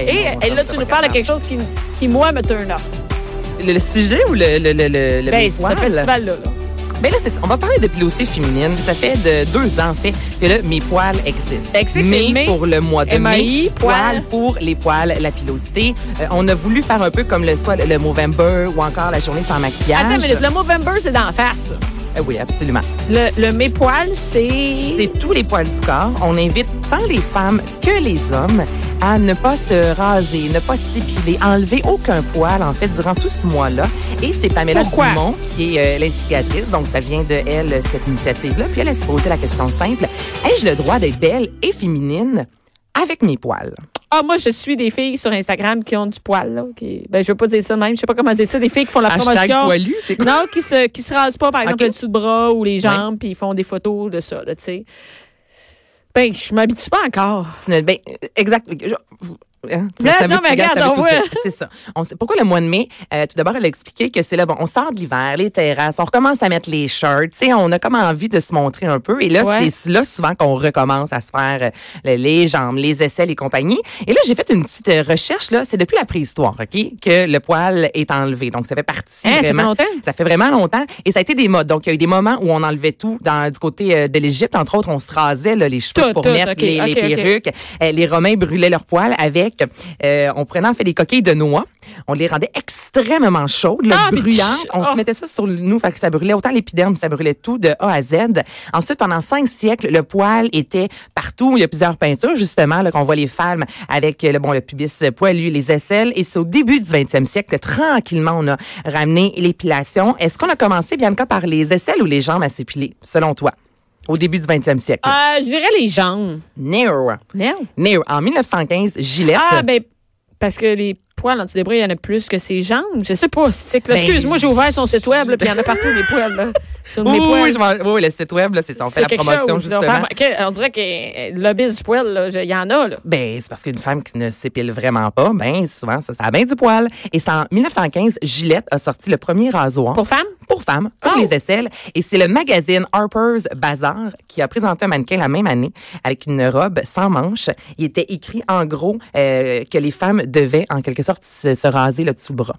Et, et là, tu nous parles de quelque chose qui, qui moi, me turn off. Le, le sujet ou le, le, le, le, Ben, ce festival-là. là. Ben là, on va parler de pilosité féminine. Ça fait de deux ans, en fait, que là, mes poils existent. Explique, mais mai, pour le mois de MAI, poils. pour les poils, la pilosité. Euh, on a voulu faire un peu comme le soit le Movember ou encore la journée sans maquillage. Attends une minute, le Movember, c'est d'en face. Euh, oui, absolument. Le, le mes poils, c'est... C'est tous les poils du corps. On invite tant les femmes que les hommes à ne pas se raser, ne pas s'épiler, enlever aucun poil, en fait, durant tout ce mois-là. Et c'est Pamela Pourquoi? Dumont qui est euh, l'instigatrice, donc ça vient de elle, cette initiative-là. Puis elle, elle s'est posé la question simple, ai-je le droit d'être belle et féminine avec mes poils? Ah, moi, je suis des filles sur Instagram qui ont du poil, là. Qui... Ben, je veux pas dire ça même. Je sais pas comment dire ça. Des filles qui font la Hashtag promotion. poilu, c'est quoi? Non, qui se, qui se rasent pas, par exemple, le dessous de bras ou les jambes, puis ils font des photos de ça, tu sais. Ben, je m'habitue pas encore. Ben, exact. Hein, tu- Mais ça non, mais regarde. C'est ça. On sait, pourquoi le mois de mai? Euh, tout d'abord, elle a expliqué que c'est là, bon, on sort de l'hiver, les terrasses, on recommence à mettre les shirts. Tu sais, on a comme envie de se montrer un peu. Et là, Ouais. c'est là souvent qu'on recommence à se faire euh, le- les jambes, les aisselles et compagnie. Et là, j'ai fait une petite euh, recherche, là. C'est depuis la préhistoire, OK? Que le poil est enlevé. Donc, ça fait partie Hein, ça fait vraiment. longtemps? Ça fait vraiment longtemps. Et ça a été des modes. Donc, il y a eu des moments où on enlevait tout. Dans, du côté euh, de l'Égypte, entre autres, on se rasait là, les cheveux Tout, pour tout, mettre les, perruques. Les Romains brûlaient leurs poils avec, euh, on prenait en fait des coquilles de noix. On les rendait extrêmement chaudes, là, Ah, On oh. se mettait ça sur nous, fait que ça brûlait autant l'épiderme, ça brûlait tout de A à Z. Ensuite, pendant cinq siècles, le poil était partout. Il y a plusieurs peintures, justement, là, qu'on voit les femmes avec le, bon, le pubis poilu, les aisselles. Et c'est au début du 20e siècle que tranquillement, on a ramené l'épilation. Est-ce qu'on a commencé, Bianca, par les aisselles ou les jambes à s'épiler, selon toi? Au début du 20e siècle. Euh, je dirais les jambes. No. Non? No. En 1915, Gillette. Ah, ben, parce que les poils en dessous des bras, il y en a plus que ses jambes. Je sais pas. Ben, Excuse-moi, j'ai ouvert son site web, puis il y en a partout des poils, là. Sur Oui, mes oui, poils. oui, je m'en- oui, oui, le site web, c'est ça. On fait la promotion, chose, là. justement. On dirait que euh, le lobby du poil, il y en a, là. Ben, c'est parce qu'une femme qui ne s'épile vraiment pas, ben, souvent, ça, ça a bien du poil. Et c'est en 1915, Gillette a sorti le premier rasoir. Pour femmes? Pour femmes, pour Oh! les aisselles. Et c'est le magazine Harper's Bazaar qui a présenté un mannequin la même année avec une robe sans manches. Il était écrit, en gros, euh, que les femmes devaient, en quelque sorte, se, se raser le dessous bras.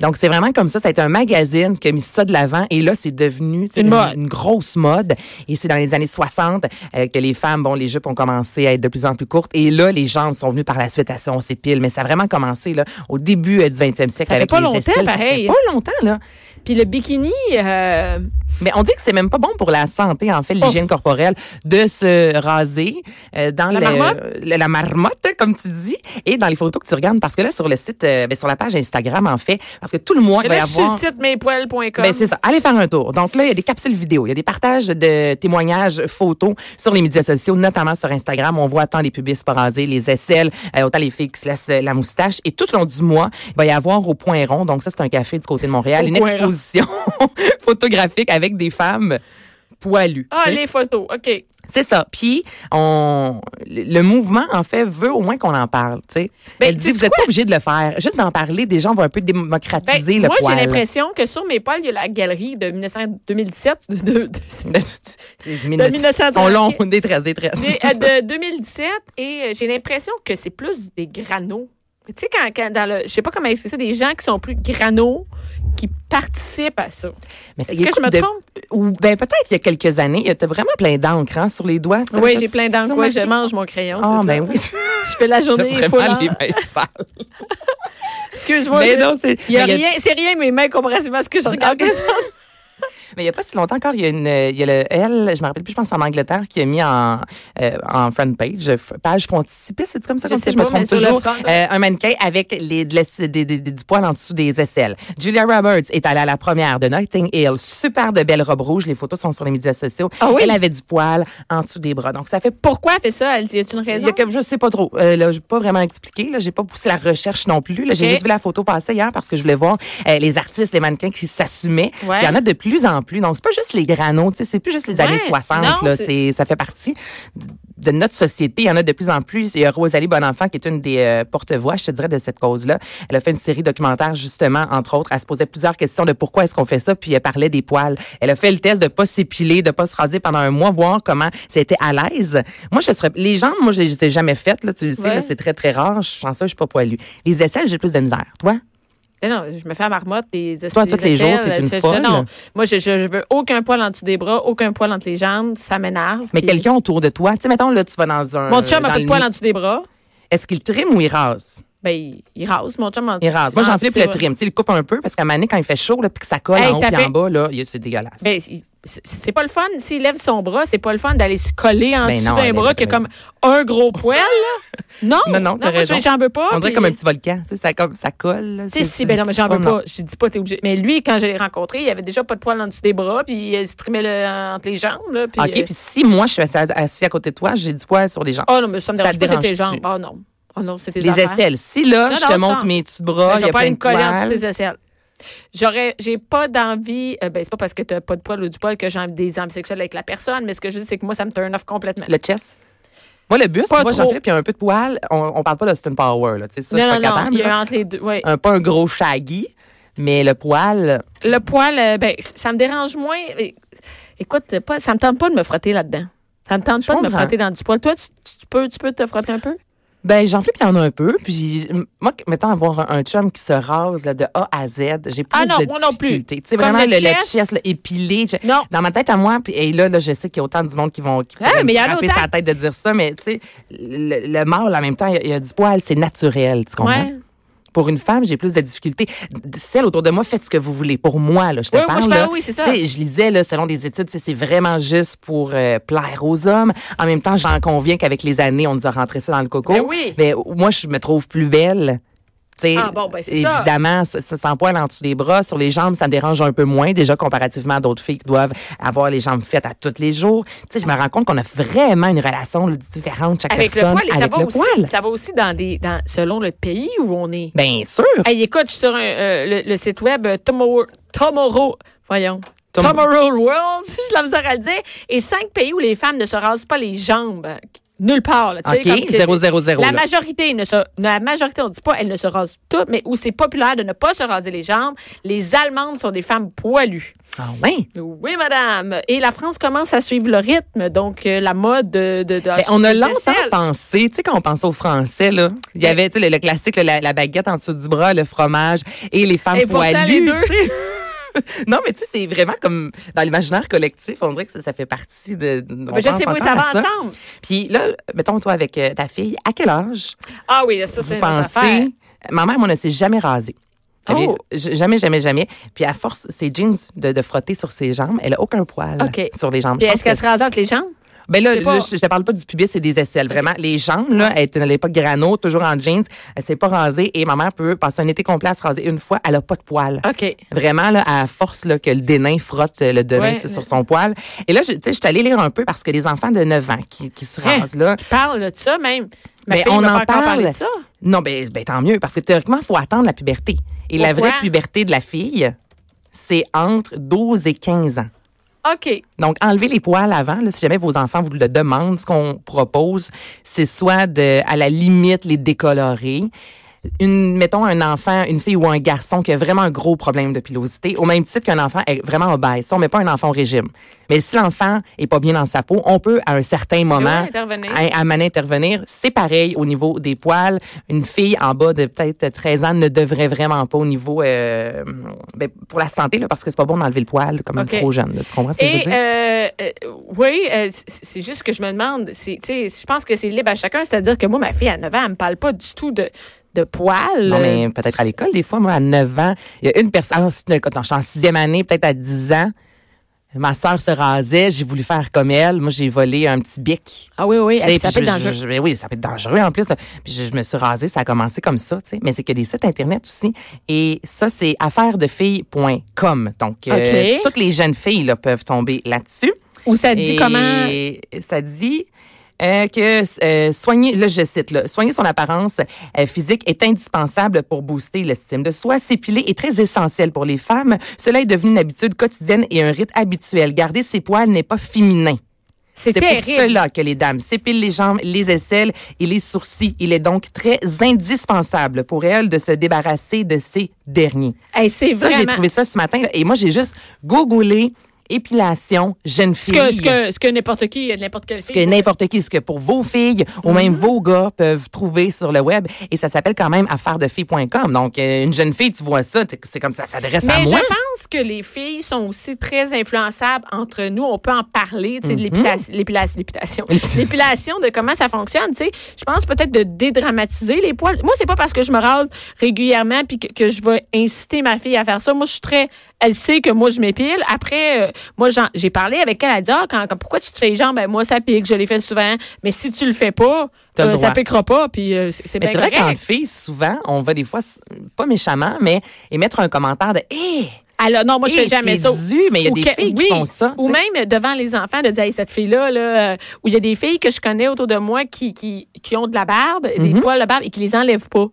Donc, c'est vraiment comme ça. Ça a été un magazine qui a mis ça de l'avant. Et là, c'est devenu Une grosse mode. Et c'est dans les années 60 euh, que les femmes, bon, les jupes ont commencé à être de plus en plus courtes. Et là, les jambes sont venues par la suite à ça, on s'épile. Mais ça a vraiment commencé là, au début euh, du 20e siècle Ça fait avec pas les longtemps, aisselles. Ça fait pareil. pas longtemps, là. Puis le bikini, euh, Mais on dit que c'est même pas bon pour la santé, en fait, l'hygiène corporelle, de se raser euh, dans La le- marmotte? le- la marmotte, comme tu dis, et dans les photos que tu regardes. Parce que là, sur le site, euh, ben, sur la page Instagram, en fait, parce que tout le mois, il va y là, sur avoir... le site mespoils.com. Ben, c'est ça. Allez faire un tour. Donc là, il y a des capsules vidéo, il y a des partages de témoignages photos sur les médias sociaux, notamment sur Instagram. On voit tant les pubis pas rasés, les aisselles, euh, autant les filles qui se laissent euh, la moustache. Et tout au long du mois, il va y avoir au Point Rond, donc ça, c'est un café du côté de Montréal, Au une Rond. Exposition photographique avec des femmes poilues. Ah, les photos, OK. C'est ça. Puis, on, le mouvement, en fait, veut au moins qu'on en parle, tu sais. Ben, Elle dit, vous n'êtes pas obligé de le faire. Juste d'en parler, des gens vont un peu Ben, démocratiser le moi, j'ai poil. l'impression que sur mes poils, il y a la galerie de 1900 2017, de, de- de- de 1900. Sont longs, détresse, détresse. euh, de 2017 et euh, j'ai l'impression que c'est plus des granos. Tu sais, quand, quand dans le. Je sais pas comment expliquer ça, des gens qui sont plus granos, qui participent à ça. Mais Est-ce que je me de- trompe? Ou ben peut-être il y a quelques années, il y a vraiment plein d'encre hein, sur les doigts. ça? Oui, j'ai plein d'encre. Ouais, je mange mon crayon. Ah, c'est ben ça. oui. Je fais la journée vraiment full les mains sales. Excuse-moi. Mais je- non, c'est. Il rien, c'est rien, mes mains comparativement à ce que je regarde. Mais il y a pas si longtemps encore, il y a une, il y a le elle, je me rappelle plus, je pense en Angleterre, qui a mis en euh, en front page, page frontispice, c'est comme ça Je comme sais ça, je me trompe toujours, euh, un mannequin avec les, des- des- des- du poil en dessous des aisselles. Julia Roberts est allée à la première de Notting Hill, super de belle robe rouge, les photos sont sur les médias sociaux. Ah oui? Elle avait du poil en dessous des bras, donc ça fait Pourquoi elle fait ça? Elle y a-t-il une il raison? y a comme, je sais pas trop. Euh, là, j'ai pas vraiment expliqué. Là, j'ai pas poussé la recherche non plus. Là, j'ai juste vu la photo passer hier parce que je voulais voir euh, les artistes, les mannequins qui s'assumaient. Ouais. Il y en a de plus en plus. Donc c'est pas juste les granos, tu sais, c'est plus juste les Ouais. années 60. Non, là, c'est- c'est ça fait partie de notre société. Il y en a de plus en plus. Il y a Rosalie Bonenfant qui est une des euh, porte-voix, je te dirais, de cette cause-là. Elle a fait une série documentaire justement, entre autres. Elle se posait plusieurs questions de pourquoi est-ce qu'on fait ça, puis elle parlait des poils. Elle a fait le test de pas s'épiler, de pas se raser pendant un mois, voir comment c'était à l'aise. Moi, je serais les jambes, moi, je les ai jamais faites là, tu le sais, Ouais. c'est très très rare. Je pense ça, je suis pas poilue. Les aisselles, j'ai plus de misère. Toi? Eh non, je me fais à marmotte des Toi, tous les jours, t'es une folle. Non, moi, je, veux aucun poil en dessous des bras, aucun poil entre les jambes. Ça m'énerve. Mais Puis- quelqu'un autour de toi, tu sais, mettons là, tu vas dans un Mon chum a dans pas de poil en dessous des bras. Est-ce qu'il trim ou il rase? Ben, il, rase. Mon chum en Il rase. Moi, en j'enflippe dessous le trim. Tu sais, il coupe un peu parce qu'à donné, quand il fait chaud, là, puis que ça colle Hey, en haut fait- en bas, là, il- c'est dégueulasse. Ben, il- c'est pas le fun. S'il lève son bras, c'est pas le fun d'aller se coller en Ben dessous non, d'un bras qui a comme un gros poil. Non, Non, non, moi, raison. j'en veux pas. On dirait puis- comme un petit volcan. Tu sais, ça, comme, ça colle. Tu sais, si, ben non, mais j'en veux pas. Je dis pas, t'es obligé. Mais lui, quand je l'ai rencontré, il avait déjà pas de poil en dessous des bras, puis il se trimait le- entre les jambes, là. Puis, OK, euh, puis si moi, je suis assis, assis à côté de toi, j'ai du poil sur les jambes. Oh non, mais ça me Ça dérange te pas, tes jambes. Oh non. Oh non, c'est les affaires. aisselles. Si là, Non, je non, te ça- montre mes petits Ben, bras, je il y a pas me coller en dessous aisselles. J'aurais, j'ai pas d'envie, euh, ben, c'est pas parce que t'as pas de poil ou du poil que j'ai des envies sexuelles avec la personne, mais ce que je dis, c'est que moi, ça me turn off complètement. Le chest. Moi, le trop. Jean-Philippe, il y a un peu de poil. On, on parle pas d'Austin Power, là. Tu sais, ça, je non, suis non, pas non, capable. il y a entre les deux, ouais. Un, pas un gros shaggy, mais le poil. Le poil, euh, ben, ça me dérange moins. Écoute, pas, ça me tente pas de me frotter là-dedans. Ça me tente pas de me frotter dans du poil. Toi, tu, tu peux, tu peux te frotter un peu? Ben, Jean-Philippe, il y en a un peu. Puis, moi, mettons, avoir un, un chum qui se rase là, de A à Z, j'ai plus Ah non, de moi non plus. difficultés. Tu sais, vraiment, le le, le chest. là, épilé. je- Non. Dans ma tête à moi, puis et là, là, je sais qu'il y a autant du monde qui vont qui Ah, mais y a sa tête de dire ça, mais tu sais, le, le mâle, en même temps, il y a, il y a du poil, c'est naturel, tu comprends? Ouais. Pour une femme, j'ai plus de difficultés. Celle autour de moi, faites ce que vous voulez. Pour moi, là, je te Oui, moi, parle. je parle, là, oui, ça. je lisais, là, selon des études, c'est vraiment juste pour euh, plaire aux hommes. En même temps, j'en conviens qu'avec les années, on nous a rentré ça dans le coco. Ben oui. Mais moi, je me trouve plus belle. Ah, bon, ben, évidemment, ça. Ça, sans poil en dessous des bras, sur les jambes, ça me dérange un peu moins, déjà comparativement à d'autres filles qui doivent avoir les jambes faites à tous les jours. Tu sais, je me rends compte qu'on a vraiment une relation là, différente chaque Avec le personne poil, et ça va le aussi, poil. ça va aussi dans des, dans, selon le pays où on est. Bien sûr. Hey, écoute, je suis sur un, euh, le, le site web euh, Tomorrow, Tomorrow, voyons. Tom- Tomorrow World, j'ai la misère à le dire. Et cinq pays où les femmes ne se rasent pas les jambes. Nulle part. Là, OK, comme que La là. majorité, ne se, la majorité, on dit pas, elles ne se rasent toutes, mais où c'est populaire de ne pas se raser les jambes, les Allemandes sont des femmes poilues. Ah ouais? Oui, madame. Et la France commence à suivre le rythme, donc euh, la mode de... de, de Ben, on a longtemps pensé, tu sais, quand on pensait aux Français, là, il y avait le, le classique, la, la baguette en dessous du bras, le fromage et les femmes Et pourtant, poilues. les deux. non, mais tu sais, c'est vraiment comme dans l'imaginaire collectif, on dirait que ça, ça fait partie de. on Ben, je sais, encore ça va ensemble. Puis là, mettons toi avec euh, ta fille, à quel âge Ah oui, ça, c'est pensez Ma mère, moi, ne s'est jamais rasée. Oh. Jamais, jamais, jamais. Puis à force, ses jeans de, de frotter sur ses jambes, elle a aucun poil sur les jambes. Puis est-ce qu'elle que se rase entre les jambes? Ben là, C'est pas- là, je, je te parle pas du pubis et des aisselles. Vraiment, les jambes, là, elle était à l'époque grano, toujours en jeans. Elle s'est pas rasée et ma mère peut passer un été complet à se raser une fois. Elle a pas de poils. OK. Vraiment, là, à force là, que le dénain frotte euh, le dénain Ouais, sur mais- son poil. Et là, je- tu sais, je suis allée lire un peu parce que les enfants de 9 ans qui, qui se Hein? rasent, là, Tu parles de ça même. Ma Ben, on en parle. de ça. Non, ben, ben tant mieux, parce que théoriquement, il faut attendre la puberté. Et la vraie puberté de la fille, c'est entre 12 et 15 ans. OK. Donc, enlever les poils avant, là, si jamais vos enfants vous le demandent, ce qu'on propose, c'est soit de, à la limite, les décolorer. Une, mettons un enfant, une fille ou un garçon qui a vraiment un gros problème de pilosité, au même titre qu'un enfant est vraiment obèse. Ça, on met pas un enfant au régime. Mais si l'enfant est pas bien dans sa peau, on peut, à un certain moment, intervenir. à, intervenir. C'est pareil au niveau des poils. Une fille en bas de peut-être 13 ans ne devrait vraiment pas au niveau, euh, ben, pour la santé, là, parce que c'est pas bon d'enlever le poil comme OK. trop jeune. là. Tu comprends ce que je veux Et dire? euh, euh, oui, euh, c'est juste que je me demande, c'est, tu sais, je pense que c'est libre à chacun, c'est-à-dire que moi, ma fille à 9 ans, elle me parle pas du tout de, de poils. Non, mais peut-être à l'école, des fois, moi, à 9 ans, il y a une personne, quand je suis en sixième année, peut-être à 10 ans, Ma sœur se rasait, j'ai voulu faire comme elle. Moi, j'ai volé un petit bic. Ah oui, oui, ça peut être dangereux. je- je- oui, ça peut être dangereux en plus. là. Puis je, je me suis rasée, ça a commencé comme ça, tu sais. Mais c'est que des sites internet aussi. Et ça, c'est affairesdefilles.com. Donc, euh, toutes les jeunes filles là, peuvent tomber là-dessus. Ou ça dit Et comment? Ça dit euh, que euh, soigner, là je cite, là, soigner son apparence euh, physique est indispensable pour booster l'estime de soi. S'épiler est très essentiel pour les femmes. Cela est devenu une habitude quotidienne et un rite habituel. Garder ses poils n'est pas féminin. C'est pour cela que les dames s'épilent les jambes, les aisselles et les sourcils. Il est donc très indispensable pour elles de se débarrasser de ces derniers. Hey, Ça, vraiment. j'ai trouvé ça ce matin et moi, j'ai juste googlé épilation jeune ce fille. que, ce que, ce que n'importe qui, n'importe quelle Ce que n'importe qui, ce que pour vos filles ou Mhm. même vos gars peuvent trouver sur le web. Et ça s'appelle quand même affairesdefilles.com. Donc, euh, une jeune fille, tu vois ça, c'est comme ça s'adresse à Mais je moi. pense que les filles sont aussi très influençables entre nous. On peut en parler, tu sais, de Mhm. l'épilation, l'épilation, l'épilation, l'épilation, de comment ça fonctionne, tu sais. Je pense peut-être de dédramatiser les poils. Moi, c'est pas parce que je me rase régulièrement puis que, que je vais inciter ma fille à faire ça. Moi, je suis très, elle sait que moi, je m'épile. Après, euh, moi, j'ai parlé avec elle. Elle dit, ah, quand, quand- pourquoi tu te fais les jambes? Ben, moi, ça pique. Je les fais souvent. Mais si tu le fais pas, euh, ça piquera pas. Puis euh, c'est bien c'est vrai qu'en fille, souvent, on va des fois, pas méchamment, mais émettre un commentaire de Hé! Alors, non, moi, je fais jamais t'es ça. dû, mais il y a Ou des que- filles oui, qui font ça. Ou même devant les enfants, de dire, hey, cette fille-là, là, euh, où il y a des filles que je connais autour de moi qui, qui, qui ont de la barbe, Mhm. des poils de barbe et qui les enlèvent pas.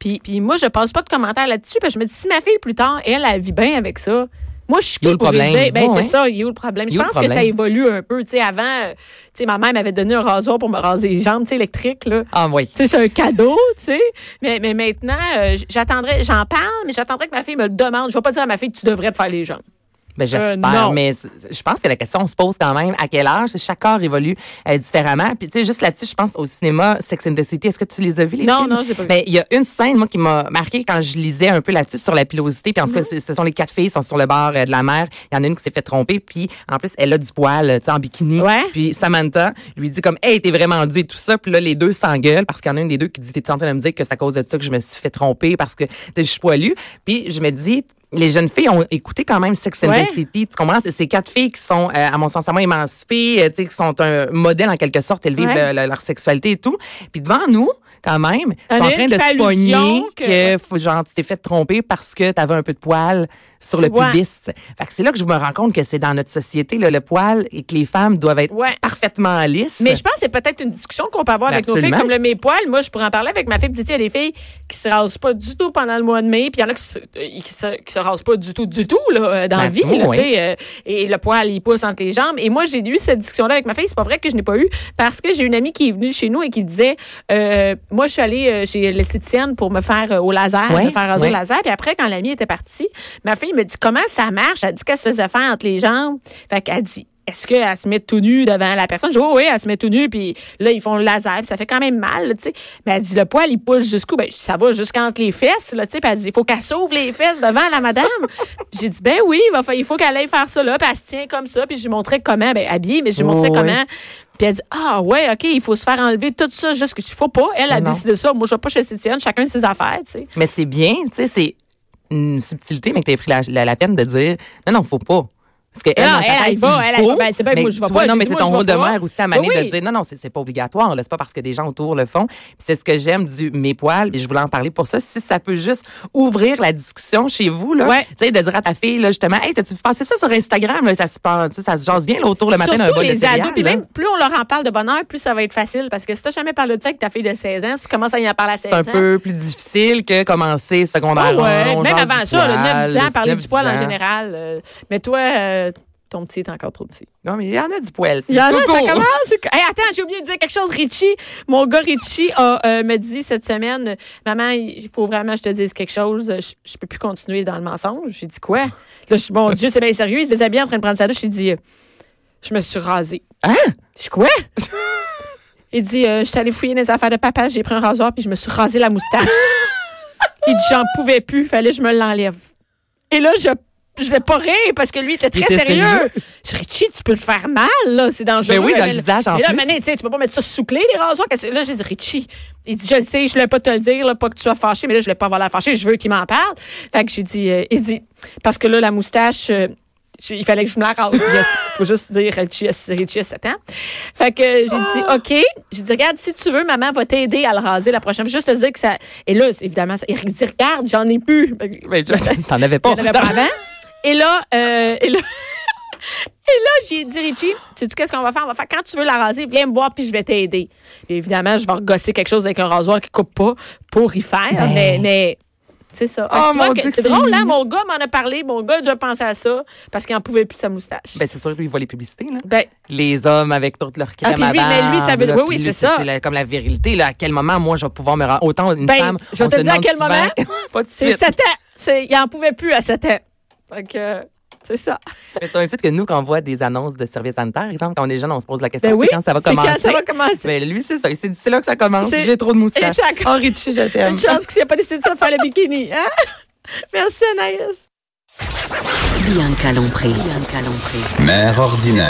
Puis, puis moi, je passe pas de commentaires là-dessus, parce que je me dis, si ma fille, plus tard, elle, elle vit bien avec ça. Moi, je suis qui le pour lui problème. dire, ben, c'est ça, il y a où le problème. Je pense que ça évolue un peu. Tu sais, avant, tu sais, ma mère m'avait donné un rasoir pour me raser les jambes, tu sais, électrique, là. Ah oui. C'est un cadeau, tu sais. Mais, mais maintenant, euh, j'attendrai, j'en parle, mais j'attendrai que ma fille me le demande. Je vais pas dire à ma fille, tu devrais te faire les jambes. Ben, j'espère, Euh, non. mais je pense que la question se pose quand même à quel âge? Chaque corps évolue euh, différemment. Puis, tu sais, juste là-dessus, je pense au cinéma Sex and the City. Est-ce que tu les as vus, les Non, films? non, j'ai pas vu. Ben, il y a une scène, moi, qui m'a marqué quand je lisais un peu là-dessus sur la pilosité. Puis, en tout cas, c'est- ce sont les quatre filles, qui sont sur le bord euh, de la mer. Il y en a une qui s'est fait tromper. Puis, en plus, elle a du poil, tu sais, en bikini. Ouais. Puis, Samantha lui dit comme, hey, t'es vraiment dû et tout ça. Puis là, les deux s'engueulent parce qu'il y en a une des deux qui dit, t'es en train de me dire que c'est à cause de ça que je me suis fait tromper parce que t'es je suis poilu. Puis, je me dis, les jeunes filles ont écouté quand même Sex and Ouais. the City. Tu comprends? C'est ces quatre filles qui sont, euh, à mon sens, à moi, émancipées, euh, tu sais, qui sont un modèle en quelque sorte, elles vivent Ouais. le- le- leur sexualité et tout. Puis devant nous, quand même, ils On sont en train de se pogner que- genre, tu t'es fait tromper parce que t'avais un peu de poil sur le Ouais. pubis. Fait que c'est là que je me rends compte que c'est dans notre société, là, le poil, et que les femmes doivent être Ouais. parfaitement lisses. Mais je pense que c'est peut-être une discussion qu'on peut avoir avec nos filles, comme le mes poils. Moi, je pourrais en parler avec ma fille. Sais, il y a des filles qui se rasent pas du tout pendant le mois de mai, puis il y en a qui se, euh, qui se, qui se rasent pas du tout, du tout, là, euh, dans la Ben, vie, là, tu sais. euh, et le poil, il pousse entre les jambes. Et moi, j'ai eu cette discussion-là avec ma fille. C'est pas vrai que je n'ai pas eu, parce que j'ai une amie qui est venue chez nous et qui disait, euh, moi, je suis allée chez l'esthéticienne pour me faire au laser, Ouais, me faire raser ouais. au laser. Puis après, quand l'amie était partie, ma fille me dit, comment ça marche? Elle dit qu'elle se faisait faire entre les jambes. Fait qu'elle dit, est-ce qu'elle se met tout nu devant la personne? Je dis, oh oui, elle se met tout nu, puis là, ils font le laser, puis ça fait quand même mal, tu sais. Mais elle dit, le poil, il pousse jusqu'où? Ben, ça va jusqu'entre les fesses, là, tu sais. Puis elle dit, il faut qu'elle sauve les fesses devant la madame. J'ai dit, ben oui, il, faut qu'elle aille faire ça, là, puis elle se tient comme ça, puis je lui montrais comment, ben, habillée, mais je lui Oh, montrais ouais. comment. Puis elle dit, ah ouais, OK, il faut se faire enlever tout ça, juste que, il faut pas. Elle a Non, décidé ça. Moi, je vais pas chez l'esthéticienne, chacun ses affaires, tu sais. Mais c'est bien, tu sais, c'est une subtilité, mais que tu pris la, la, la peine de dire, non, non, faut pas. Parce que elle, sa elle, elle va, elle, faut. Ben, c'est bien que mais moi, je vais toi, pas. Non, mais c'est ton rôle de mère aussi à Oui, de dire, non, non, c'est c'est pas obligatoire. C'est pas parce que des gens autour le font. C'est ce que j'aime du mes poils, et je voulais en parler pour ça. Si ça peut juste ouvrir la discussion chez vous, là. Ouais. Tu sais, de dire à ta fille, là, justement, hey, t'as-tu passé ça sur Instagram, là, ça se passe, tu sais, ça se jase bien, là, autour le matin d'un bol de les céréales, ados. Puis là. même, plus on leur en parle de bonheur, plus ça va être facile. Parce que si t'as jamais parlé de ça avec ta fille de 16 ans, si tu commences à y en parler à 16 C'est ans. un peu plus difficile que commencer secondaire. Ah ouais, même avant ça, le 9 poil, 10 ans, parler 9, du poil en 10 ans. général. euh, mais toi, euh, ton petit est encore trop petit. Non, mais il y en a du poil. Il y en a, ça commence. Hey, attends, j'ai oublié de dire quelque chose, Richie. Mon gars Richie a, euh, me dit cette semaine, maman, il faut vraiment que je te dise quelque chose. Je, je peux plus continuer dans le mensonge. J'ai dit quoi? Là, je mon Dieu, c'est bien sérieux. Il se déshabille en train de prendre sa douche. J'ai dit, je me suis rasée. Hein? Je dis quoi? Il dit, euh, je suis allée fouiller les affaires de papa, j'ai pris un rasoir puis je me suis rasé la moustache. Il dit, j'en pouvais plus, fallait que je me l'enlève. Et là, je je vais pas rire parce que lui était très était sérieux. sérieux. Je Richie, tu peux le faire mal, là, c'est dangereux. Ben oui, dans Mais le visage, en mais là, plus. Mané, tu peux pas mettre ça sous clé, les rasoirs. Là, j'ai dit, Richie, il dit, je le sais, je voulais pas te le dire, là, pas que tu sois fâché, mais là, je voulais pas avoir la fâché, je veux qu'il m'en parle. Fait que j'ai dit, euh, il dit, parce que là, la moustache, euh, il fallait que je me la rase. Il faut juste dire Richie, a- Richie a 7 ans. Fait que j'ai dit, OK. J'ai dit, regarde, si tu veux, maman va t'aider à le raser la prochaine fois. Juste te dire que ça. Et là, évidemment, ça- il dit, regarde, j'en ai plus. Mais t'en avais pas. Avait pas avant. Et là, euh, et là, et là, j'ai dit, Richie, tu sais qu'est-ce qu'on va faire? On va faire, quand tu veux la raser, viens me voir puis je vais t'aider. Puis évidemment, je vais regosser quelque chose avec un rasoir qui coupe pas pour y faire. Ben. Mais, mais c'est ça. Oh, c'est c'est drôle, hein? Mon gars m'en a parlé. Mon gars a déjà pensé à ça parce qu'il en pouvait plus de sa moustache. Ben, c'est sûr qu'il voit les publicités, là. Ben, Les hommes avec toute leur crème Ah, à lui, mais lui, ça veut- là, oui, oui, c'est ça. C'est comme la virilité, là. À quel moment, moi, je vais pouvoir me rendre. Autant une Ben, femme. je vais te dire à quel moment. pas de c'est suite. 7 ans. C'est- Il en pouvait plus à 7 ans. Fait que, c'est ça. Mais c'est même titre que nous, quand on voit des annonces de services sanitaires, par exemple, quand on est jeune, on se pose la question, Ben oui, c'est quand ça va c'est quand commencer? ça va commencer. Ben, lui, c'est ça. Il s'est dit, c'est là que ça commence. J'ai trop de moustaches. Ça- Oh, Richie, je t'aime. Une chance qu'il n'y a pas décidé de ça faire le bikini. Hein? Merci, Anaïs. Bianca Lompré. Bianca Lompré. Mère ordinaire.